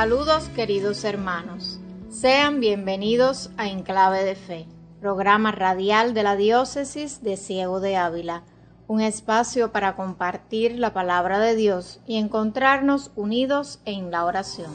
Saludos queridos hermanos. Sean bienvenidos a Enclave de Fe, programa radial de la diócesis de Ciego de Ávila, un espacio para compartir la palabra de Dios y encontrarnos unidos en la oración.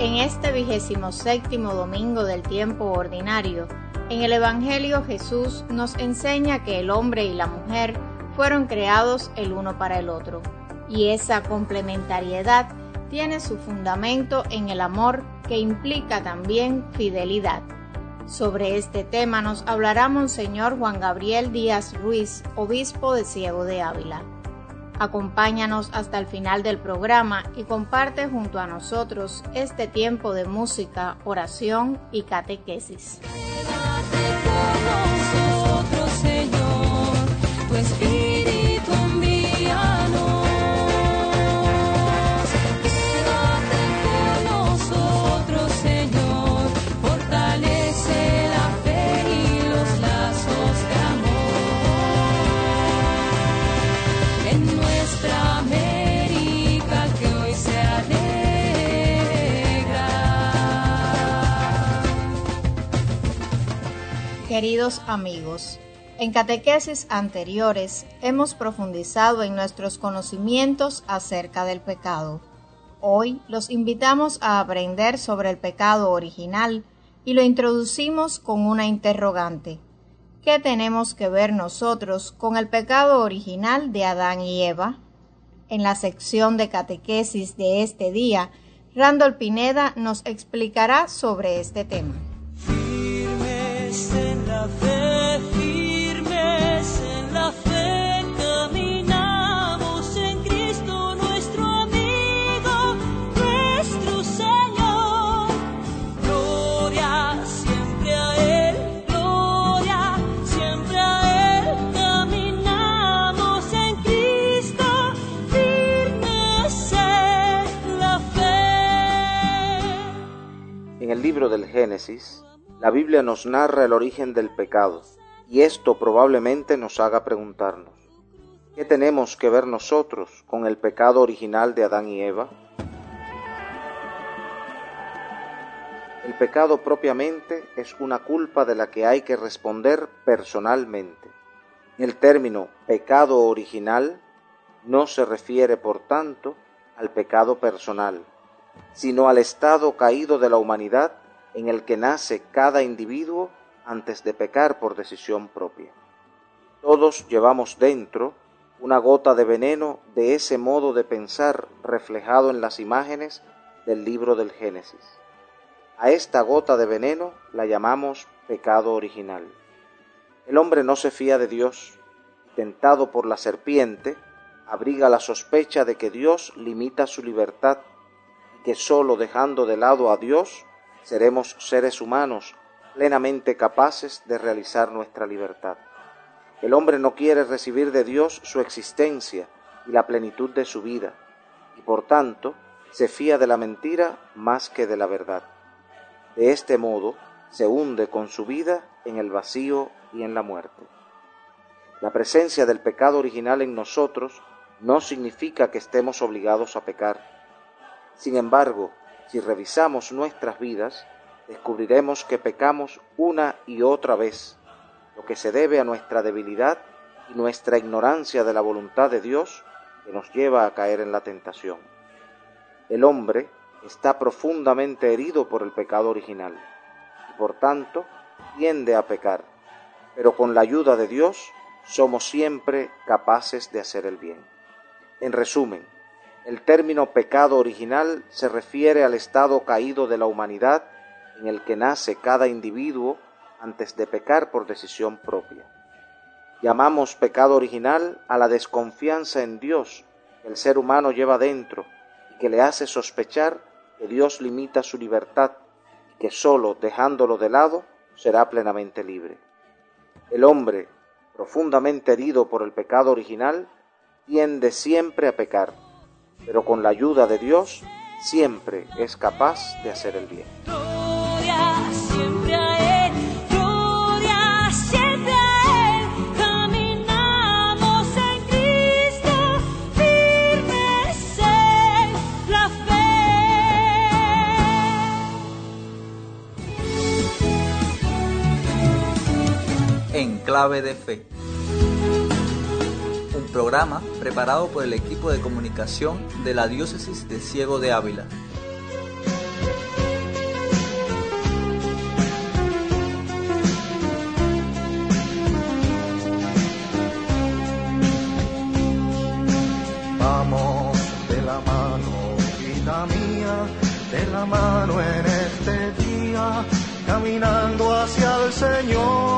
En este vigésimo séptimo domingo del tiempo ordinario, en el Evangelio Jesús nos enseña que el hombre y la mujer fueron creados el uno para el otro y esa complementariedad tiene su fundamento en el amor que implica también fidelidad. Sobre este tema nos hablará Monseñor Juan Gabriel Díaz Ruiz, obispo de Ciego de Ávila. Acompáñanos hasta el final del programa y comparte junto a nosotros este tiempo de música, oración y catequesis. Queridos amigos, en catequesis anteriores hemos profundizado en nuestros conocimientos acerca del pecado. Hoy los invitamos a aprender sobre el pecado original y lo introducimos con una interrogante. ¿Qué tenemos que ver nosotros con el pecado original de Adán y Eva? En la sección de catequesis de este día, Randall Pineda nos explicará sobre este tema en el libro del Génesis, la Biblia nos narra el origen del pecado y esto probablemente nos haga preguntarnos, ¿qué tenemos que ver nosotros con el pecado original de Adán y Eva? El pecado propiamente es una culpa de la que hay que responder personalmente. El término pecado original no se refiere, por tanto, al pecado personal, sino al estado caído de la humanidad en el que nace cada individuo antes de pecar por decisión propia. Todos llevamos dentro una gota de veneno de ese modo de pensar reflejado en las imágenes del libro del Génesis. A esta gota de veneno la llamamos pecado original. El hombre no se fía de Dios, tentado por la serpiente, abriga la sospecha de que Dios limita su libertad y que sólo dejando de lado a Dios seremos seres humanos plenamente capaces de realizar nuestra libertad. El hombre no quiere recibir de Dios su existencia y la plenitud de su vida, y por tanto se fía de la mentira más que de la verdad. De este modo se hunde con su vida en el vacío y en la muerte. La presencia del pecado original en nosotros no significa que estemos obligados a pecar. Sin embargo, si revisamos nuestras vidas, descubriremos que pecamos una y otra vez, lo que se debe a nuestra debilidad y nuestra ignorancia de la voluntad de Dios que nos lleva a caer en la tentación. El hombre está profundamente herido por el pecado original y por tanto tiende a pecar, pero con la ayuda de Dios somos siempre capaces de hacer el bien. En resumen, el término pecado original se refiere al estado caído de la humanidad en el que nace cada individuo antes de pecar por decisión propia. Llamamos pecado original a la desconfianza en Dios que el ser humano lleva dentro y que le hace sospechar que Dios limita su libertad y que sólo dejándolo de lado será plenamente libre. El hombre, profundamente herido por el pecado original, tiende siempre a pecar pero con la ayuda de Dios siempre es capaz de hacer el bien. Clave de fe. Programa preparado por el equipo de comunicación de la Diócesis de Ciego de Ávila. Vamos de la mano, vida mía, de la mano en este día, caminando hacia el Señor.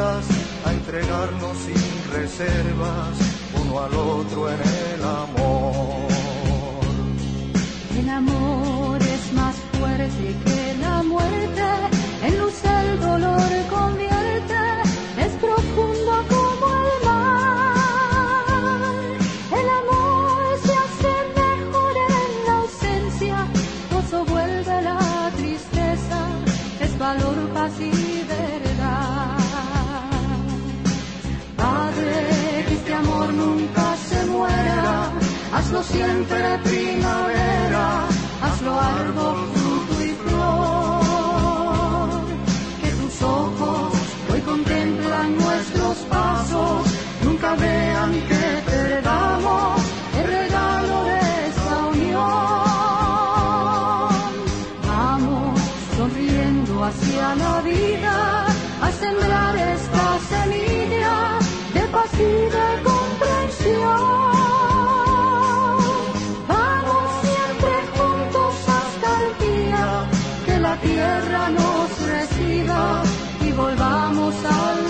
A entregarnos sin reservas, uno al otro en el amor. El amor es más fuerte que la muerte, en luz el dolor convierte, es profundo como el mar. El amor se hace mejor en la ausencia, gozo vuelve la tristeza, es valor, paz hazlo siempre primavera, hazlo árbol, tierra nos reciba y volvamos al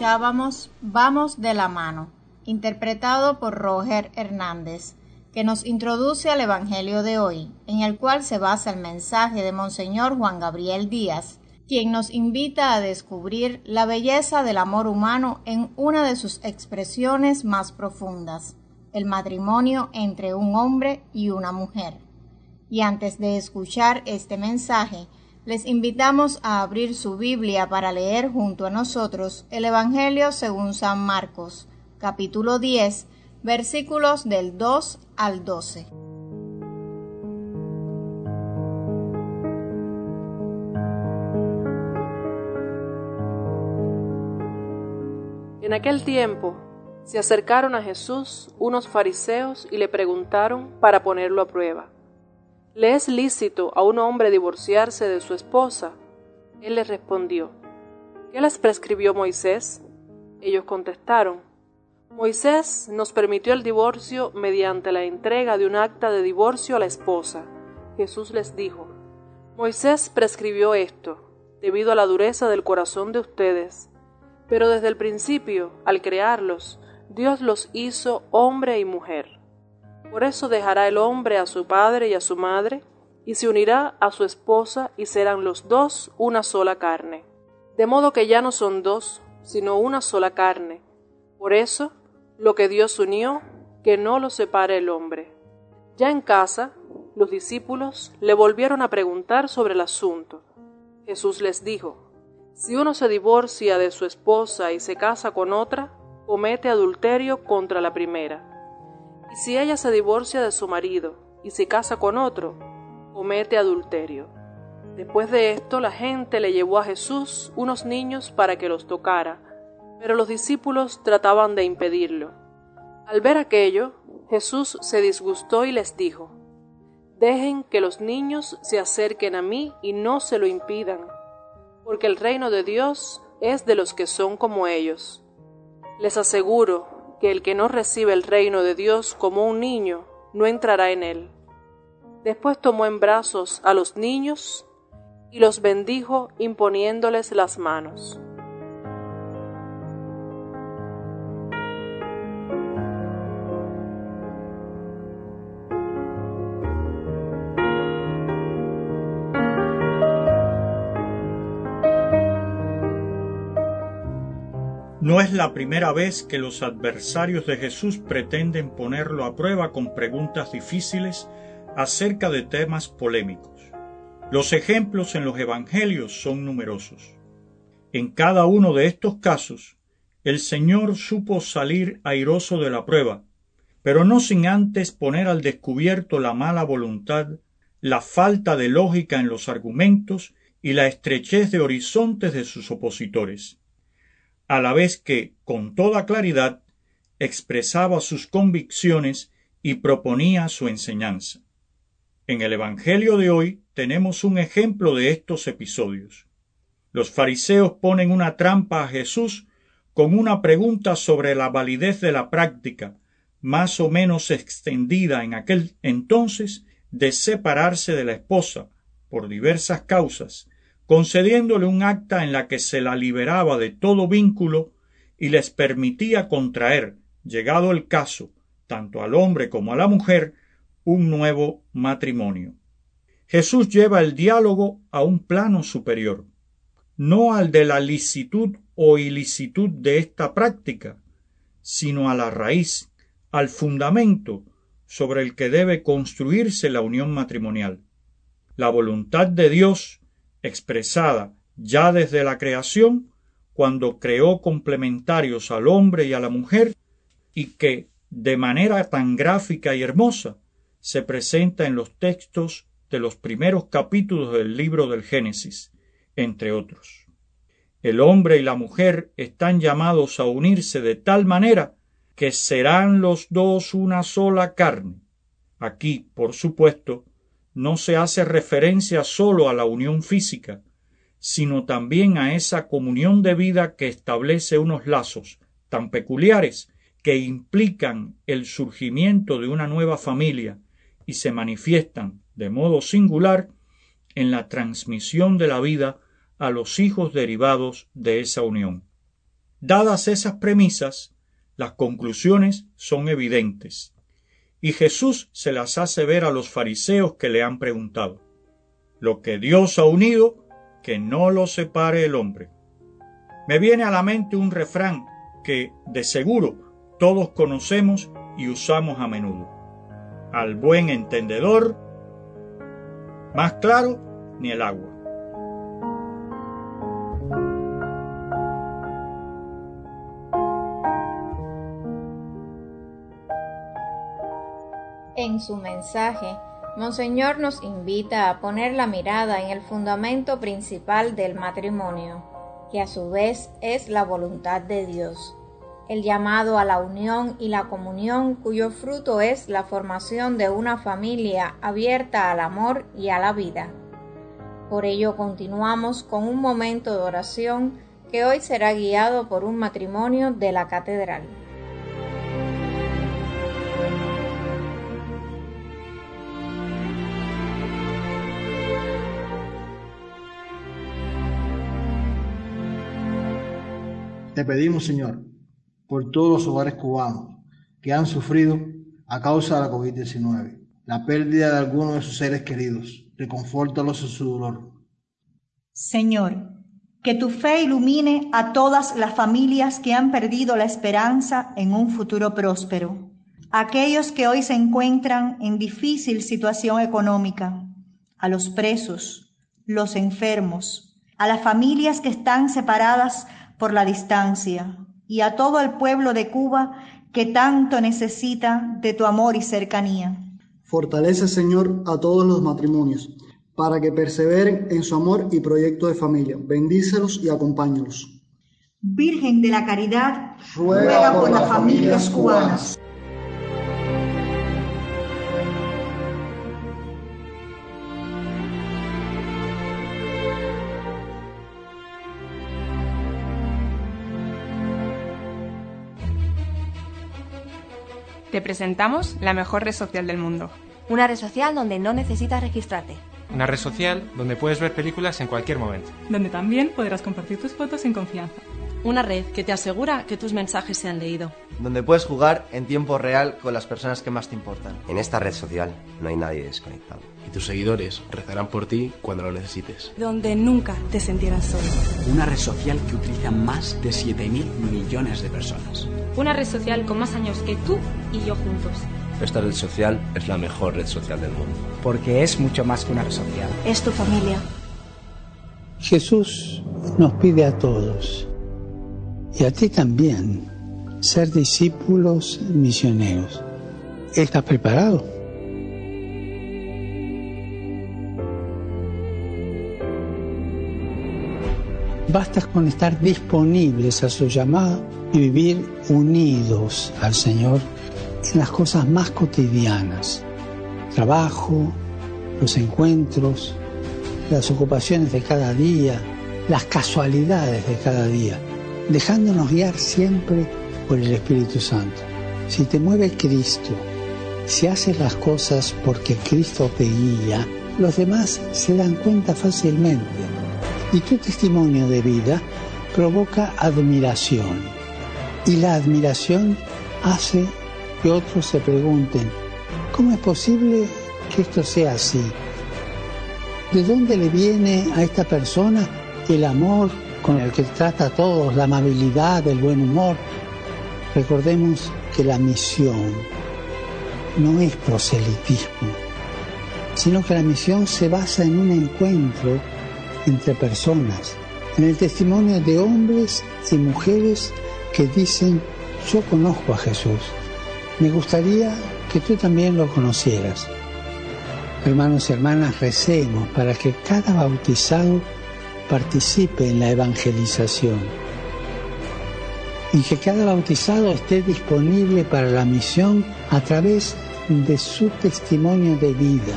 Vamos de la mano, interpretado por Roger Hernández, que nos introduce al Evangelio de hoy, en el cual se basa el mensaje de Monseñor Juan Gabriel Díaz, quien nos invita a descubrir la belleza del amor humano en una de sus expresiones más profundas, el matrimonio entre un hombre y una mujer. Y antes de escuchar este mensaje, les invitamos a abrir su Biblia para leer junto a nosotros el Evangelio según San Marcos, capítulo 10, versículos del 2 al 12. En aquel tiempo se acercaron a Jesús unos fariseos y le preguntaron para ponerlo a prueba, ¿le es lícito a un hombre divorciarse de su esposa? Él les respondió, ¿qué les prescribió Moisés? Ellos contestaron, Moisés nos permitió el divorcio mediante la entrega de un acta de divorcio a la esposa. Jesús les dijo, Moisés prescribió esto, debido a la dureza del corazón de ustedes. Pero desde el principio, al crearlos, Dios los hizo hombre y mujer. Por eso dejará el hombre a su padre y a su madre, y se unirá a su esposa, y serán los dos una sola carne. De modo que ya no son dos, sino una sola carne. Por eso, lo que Dios unió, que no lo separe el hombre. Ya en casa, los discípulos le volvieron a preguntar sobre el asunto. Jesús les dijo, Si uno se divorcia de su esposa y se casa con otra, comete adulterio contra la primera. Y si ella se divorcia de su marido y se casa con otro, comete adulterio. Después de esto la gente le llevó a Jesús unos niños para que los tocara, pero los discípulos trataban de impedirlo. Al ver aquello, Jesús se disgustó y les dijo, Dejen que los niños se acerquen a mí y no se lo impidan, porque el reino de Dios es de los que son como ellos. Les aseguro que el que no recibe el reino de Dios como un niño, no entrará en él. Después tomó en brazos a los niños y los bendijo imponiéndoles las manos. No es la primera vez que los adversarios de Jesús pretenden ponerlo a prueba con preguntas difíciles acerca de temas polémicos. Los ejemplos en los Evangelios son numerosos. En cada uno de estos casos, el Señor supo salir airoso de la prueba, pero no sin antes poner al descubierto la mala voluntad, la falta de lógica en los argumentos y la estrechez de horizontes de sus opositores a la vez que, con toda claridad, expresaba sus convicciones y proponía su enseñanza. En el Evangelio de hoy tenemos un ejemplo de estos episodios. Los fariseos ponen una trampa a Jesús con una pregunta sobre la validez de la práctica, más o menos extendida en aquel entonces, de separarse de la esposa, por diversas causas, concediéndole un acta en la que se la liberaba de todo vínculo y les permitía contraer, llegado el caso, tanto al hombre como a la mujer, un nuevo matrimonio. Jesús lleva el diálogo a un plano superior, no al de la licitud o ilicitud de esta práctica, sino a la raíz, al fundamento sobre el que debe construirse la unión matrimonial. La voluntad de Dios expresada ya desde la creación, cuando creó complementarios al hombre y a la mujer, y que, de manera tan gráfica y hermosa, se presenta en los textos de los primeros capítulos del libro del Génesis, entre otros. El hombre y la mujer están llamados a unirse de tal manera que serán los dos una sola carne. Aquí, por supuesto, no se hace referencia sólo a la unión física, sino también a esa comunión de vida que establece unos lazos tan peculiares que implican el surgimiento de una nueva familia y se manifiestan de modo singular en la transmisión de la vida a los hijos derivados de esa unión. Dadas esas premisas, las conclusiones son evidentes y Jesús se las hace ver a los fariseos que le han preguntado. Lo que Dios ha unido, que no lo separe el hombre. Me viene a la mente un refrán que, de seguro, todos conocemos y usamos a menudo. Al buen entendedor, más claro ni el agua. Su mensaje, Monseñor nos invita a poner la mirada en el fundamento principal del matrimonio, que a su vez es la voluntad de Dios, el llamado a la unión y la comunión cuyo fruto es la formación de una familia abierta al amor y a la vida. Por ello continuamos con un momento de oración que hoy será guiado por un matrimonio de la catedral. Te pedimos, Señor, por todos los hogares cubanos que han sufrido a causa de la COVID-19, la pérdida de algunos de sus seres queridos. Reconfórtalos en su dolor. Señor, que tu fe ilumine a todas las familias que han perdido la esperanza en un futuro próspero, aquellos que hoy se encuentran en difícil situación económica, a los presos, los enfermos, a las familias que están separadas por la distancia y a todo el pueblo de Cuba que tanto necesita de tu amor y cercanía. Fortalece, Señor, a todos los matrimonios para que perseveren en su amor y proyecto de familia. Bendícelos y acompáñalos. Virgen de la Caridad, ruega por las familias cubanas. Te presentamos la mejor red social del mundo. Una red social donde no necesitas registrarte. Una red social donde puedes ver películas en cualquier momento. Donde también podrás compartir tus fotos en confianza. Una red que te asegura que tus mensajes se han leído. Donde puedes jugar en tiempo real con las personas que más te importan. En esta red social no hay nadie desconectado. Y tus seguidores rezarán por ti cuando lo necesites. Donde nunca te sentirás solo. Una red social que utiliza más de 7.000 millones de personas. Una red social con más años que tú y yo juntos. Esta red social es la mejor red social del mundo. Porque es mucho más que una red social. Es tu familia. Jesús nos pide a todos, y a ti también, ser discípulos misioneros. ¿Estás preparado? Basta con estar disponibles a su llamado y vivir unidos al Señor en las cosas más cotidianas. Trabajo, los encuentros, las ocupaciones de cada día, las casualidades de cada día, dejándonos guiar siempre por el Espíritu Santo. Si te mueve Cristo, si haces las cosas porque Cristo te guía, los demás se dan cuenta fácilmente. Y tu testimonio de vida provoca admiración. Y la admiración hace que otros se pregunten, ¿cómo es posible que esto sea así? ¿De dónde le viene a esta persona el amor con el que trata a todos, la amabilidad, el buen humor? Recordemos que la misión no es proselitismo, sino que la misión se basa en un encuentro entre personas, en el testimonio de hombres y mujeres que dicen, yo conozco a Jesús, me gustaría que tú también lo conocieras. Hermanos y hermanas, recemos para que cada bautizado participe en la evangelización y que cada bautizado esté disponible para la misión a través de su testimonio de vida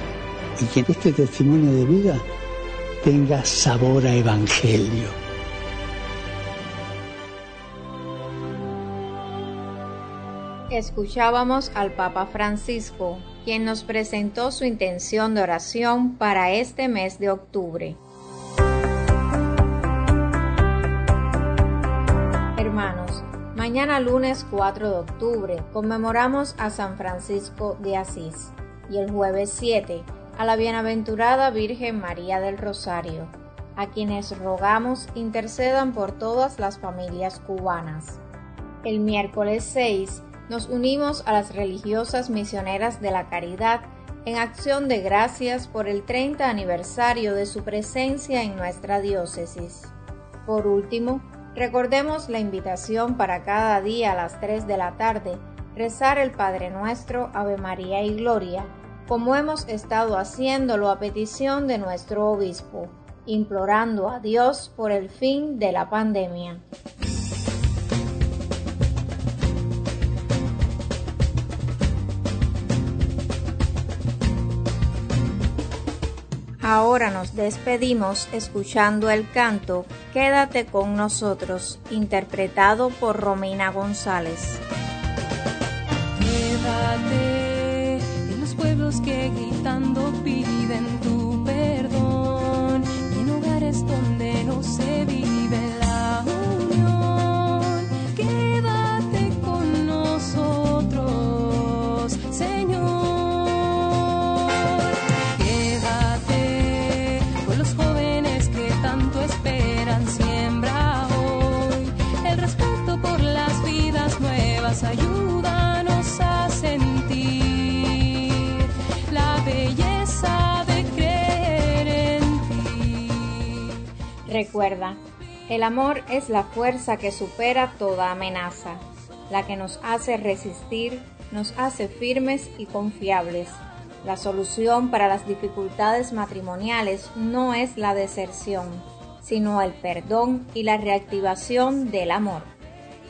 y que este testimonio de vida tenga sabor a evangelio. Escuchábamos al Papa Francisco, quien nos presentó su intención de oración para este mes de octubre. Mañana lunes 4 de octubre conmemoramos a San Francisco de Asís y el jueves 7 a la bienaventurada Virgen María del Rosario, a quienes rogamos intercedan por todas las familias cubanas. El miércoles 6 nos unimos a las religiosas misioneras de la caridad en acción de gracias por el 30 aniversario de su presencia en nuestra diócesis. Por último, recordemos la invitación para cada día a las 3 de la tarde rezar el Padre Nuestro, Ave María y Gloria, como hemos estado haciéndolo a petición de nuestro obispo, implorando a Dios por el fin de la pandemia. Ahora nos despedimos escuchando el canto Quédate con nosotros, interpretado por Romina González. Quédate en los pueblos que gritando piden tu perdón y en hogares donde no se vive Recuerda, el amor es la fuerza que supera toda amenaza, la que nos hace resistir, nos hace firmes y confiables. La solución para las dificultades matrimoniales no es la deserción, sino el perdón y la reactivación del amor.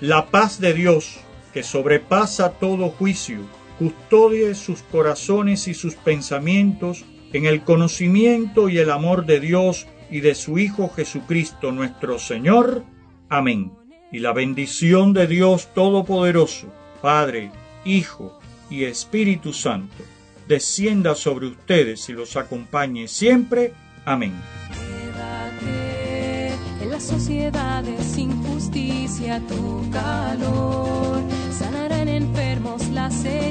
La paz de Dios, que sobrepasa todo juicio, custodie sus corazones y sus pensamientos en el conocimiento y el amor de Dios y de su Hijo Jesucristo nuestro Señor. Amén. Y la bendición de Dios Todopoderoso, Padre, Hijo y Espíritu Santo, descienda sobre ustedes y los acompañe siempre. Amén. Quédate en las sociedades sin justicia tu calor, sanarán enfermos las heridas y el dolor.